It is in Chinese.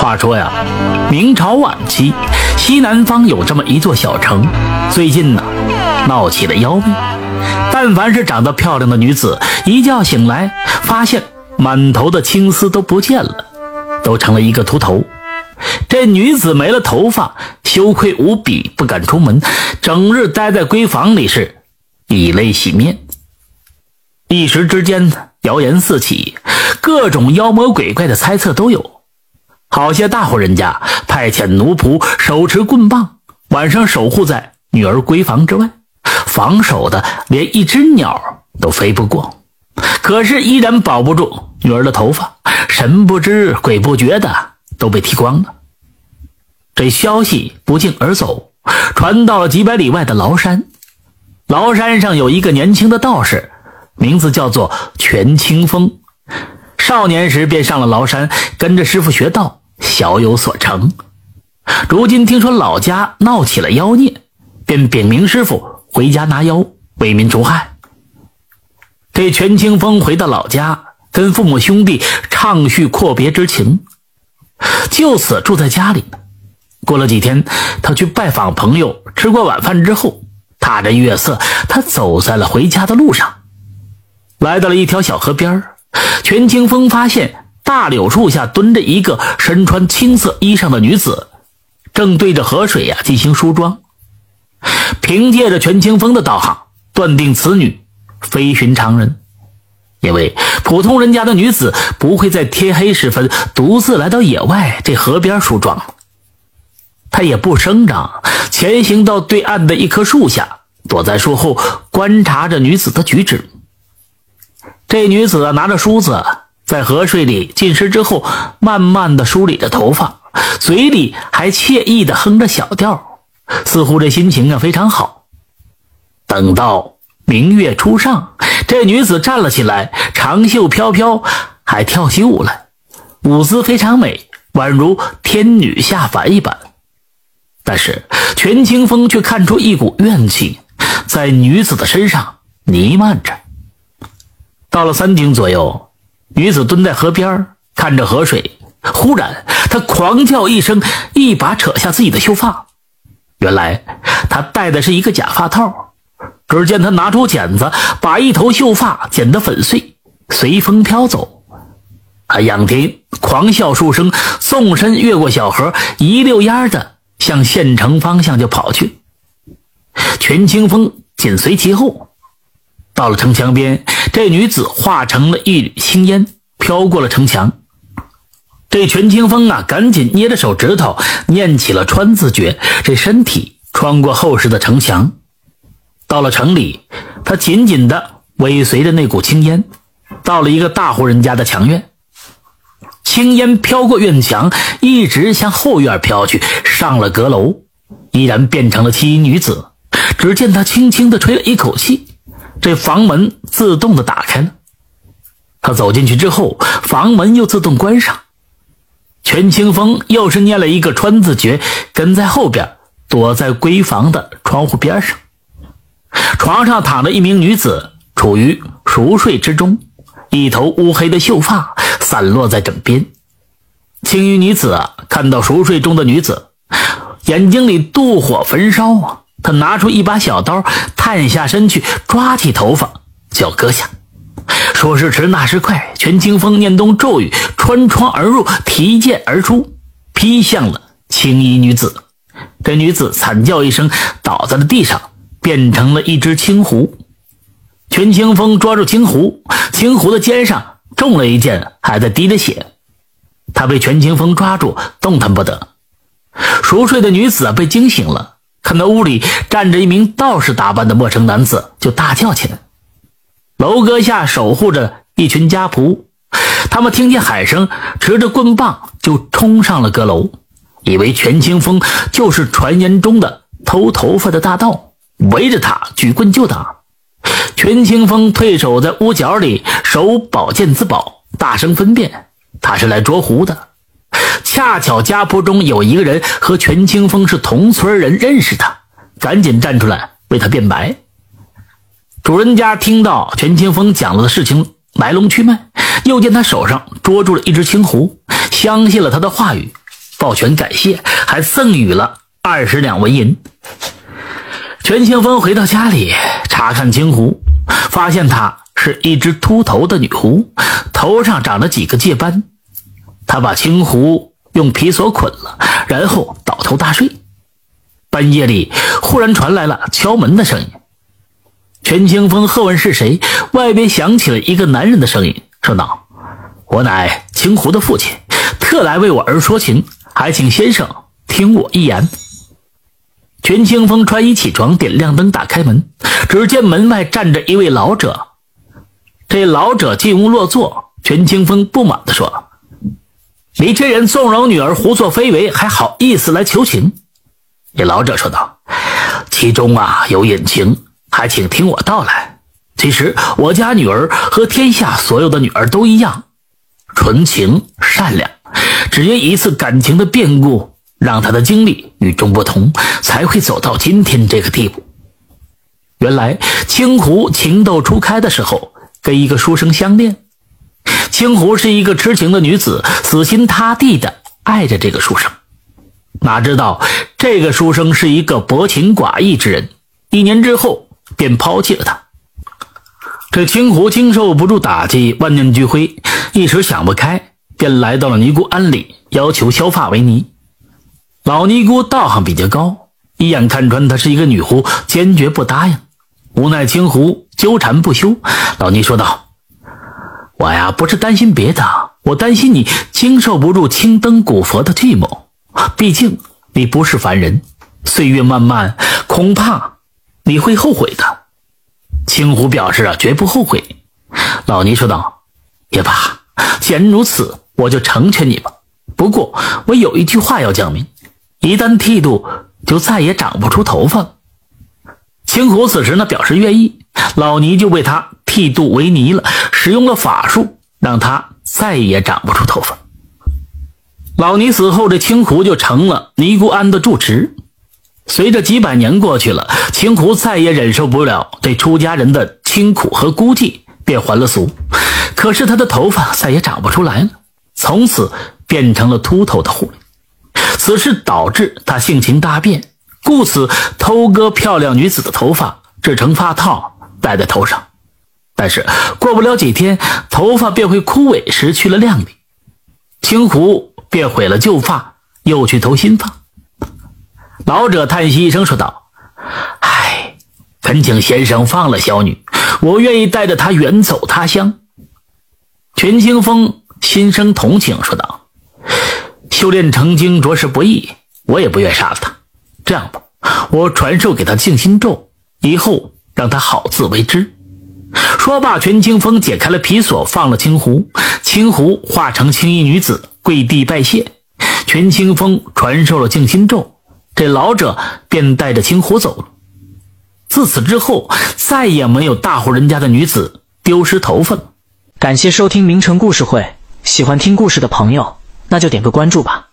话说呀，明朝晚期，西南方有这么一座小城，最近呢，闹起了妖病。但凡是长得漂亮的女子，一觉醒来，发现满头的青丝都不见了，都成了一个秃头。这女子没了头发，羞愧无比，不敢出门，整日待在闺房里，是以泪洗面。一时之间，谣言四起，各种妖魔鬼怪的猜测都有。好些大户人家派遣奴仆手持棍棒，晚上守护在女儿闺房之外，防守的连一只鸟都飞不过。可是依然保不住女儿的头发，神不知鬼不觉的都被剃光了。这消息不胫而走，传到了几百里外的崂山。崂山上有一个年轻的道士，名字叫做全清风。少年时便上了崂山，跟着师傅学道。小有所成，如今听说老家闹起了妖孽，便禀明师傅回家拿妖，为民除害。这全清风回到老家，跟父母兄弟畅叙阔别之情，就此住在家里。过了几天，他去拜访朋友，吃过晚饭之后，踏着月色，他走在了回家的路上，来到了一条小河边全清风发现。大柳树下蹲着一个身穿青色衣裳的女子，正对着河水呀进行梳妆。凭借着全清风的道行，断定此女非寻常人，因为普通人家的女子不会在天黑时分独自来到野外这河边梳妆。他也不声张，前行到对岸的一棵树下，躲在树后观察着女子的举止。这女子拿着梳子。在河水里浸湿之后，慢慢的梳理着头发，嘴里还惬意的哼着小调，似乎这心情啊非常好。等到明月初上，这女子站了起来，长袖飘飘，还跳起舞来，舞姿非常美，宛如天女下凡一般。但是全清风却看出一股怨气在女子的身上弥漫着。到了三更左右。女子蹲在河边看着河水，忽然她狂叫一声，一把扯下自己的秀发。原来她戴的是一个假发套。只见她拿出剪子，把一头秀发剪得粉碎，随风飘走。她仰天狂笑数声，纵身越过小河，一溜烟的向县城方向就跑去。全清风紧随其后。到了城墙边，这女子化成了一缕青烟，飘过了城墙。这全清风啊，赶紧捏着手指头，念起了穿字诀。这身体穿过厚实的城墙，到了城里，他紧紧地尾随着那股青烟，到了一个大户人家的墙院。青烟飘过院墙，一直向后院飘去，上了阁楼，依然变成了青衣女子。只见她轻轻地吹了一口气。这房门自动的打开了，他走进去之后，房门又自动关上。全清风又是念了一个川字诀，跟在后边，躲在闺房的窗户边上。床上躺着一名女子，处于熟睡之中，一头乌黑的秀发散落在枕边。青衣女子啊，看到熟睡中的女子，眼睛里妒火焚烧啊。他拿出一把小刀，探下身去，抓起头发就要割下。说时迟，那时快，全清风念动咒语，穿窗而入，提剑而出，劈向了青衣女子。这女子惨叫一声，倒在了地上，变成了一只青狐。全清风抓住青狐，青狐的肩上中了一箭，还在滴着血。他被全清风抓住，动弹不得。熟睡的女子被惊醒了。看到屋里站着一名道士打扮的陌生男子，就大叫起来。楼阁下守护着一群家仆，他们听见喊声，持着棍棒就冲上了阁楼，以为全清风就是传言中的偷头发的大盗，围着他举棍就打。全清风退守在屋角里，手宝剑自保，大声分辨他是来捉狐的。恰巧家仆中有一个人和全清风是同村人，认识他，赶紧站出来为他辩白。主人家听到全清风讲了的事情来龙去脉，又见他手上捉住了一只青狐，相信了他的话语，抱拳感谢，还赠予了二十两纹银。全清风回到家里查看青狐，发现它是一只秃头的女狐，头上长了几个戒斑。他把青狐用皮索捆了，然后倒头大睡。半夜里忽然传来了敲门的声音。全清风喝问是谁，外边响起了一个男人的声音，说道：“我乃青狐的父亲，特来为我儿说情，还请先生听我一言。”全清风穿衣起床，点亮灯，打开门，只见门外站着一位老者。这老者进屋落座，全清风不满地说：“你这人纵容女儿胡作非为，还好意思来求情？”这老者说道：“其中啊有隐情，还请听我道来。其实我家女儿和天下所有的女儿都一样，纯情善良，只因一次感情的变故。”让他的经历与众不同，才会走到今天这个地步。原来青狐情窦初开的时候，跟一个书生相恋。青狐是一个痴情的女子，死心塌地的爱着这个书生。哪知道这个书生是一个薄情寡义之人，一年之后便抛弃了他。这青狐经受不住打击，万念俱灰，一时想不开，便来到了尼姑庵里，要求削发为尼。老尼姑道行比较高，一眼看穿她是一个女狐，坚决不答应。无奈青狐纠缠不休，老尼说道：“我呀，不是担心别的，我担心你经受不住青灯古佛的计谋。毕竟你不是凡人，岁月漫漫，恐怕你会后悔的。”青狐表示啊，绝不后悔。老尼说道：“也罢，既然如此，我就成全你吧。不过我有一句话要讲明。”一旦剃度，就再也长不出头发了。青狐此时呢表示愿意，老尼就为他剃度为尼了，使用了法术，让他再也长不出头发。老尼死后，这青狐就成了尼姑庵的住持。随着几百年过去了，青狐再也忍受不了这出家人的清苦和孤寂，便还了俗。可是他的头发再也长不出来了，从此变成了秃头的狐狸。此事导致他性情大变，故此偷割漂亮女子的头发，制成发套戴在头上。但是过不了几天，头发便会枯萎，失去了亮丽。青狐便毁了旧发，又去投新发。老者叹息一声，说道：“唉，恳请先生放了小女，我愿意带着她远走他乡。”全清风心生同情，说道。修炼成精着实不易，我也不愿杀了他。这样吧，我传授给他静心咒，以后让他好自为之。说罢，全清风解开了皮锁，放了青狐。青狐化成青衣女子，跪地拜谢。全清风传授了静心咒，这老者便带着青狐走了。自此之后，再也没有大户人家的女子丢失头发了。感谢收听名城故事会，喜欢听故事的朋友。那就点个关注吧。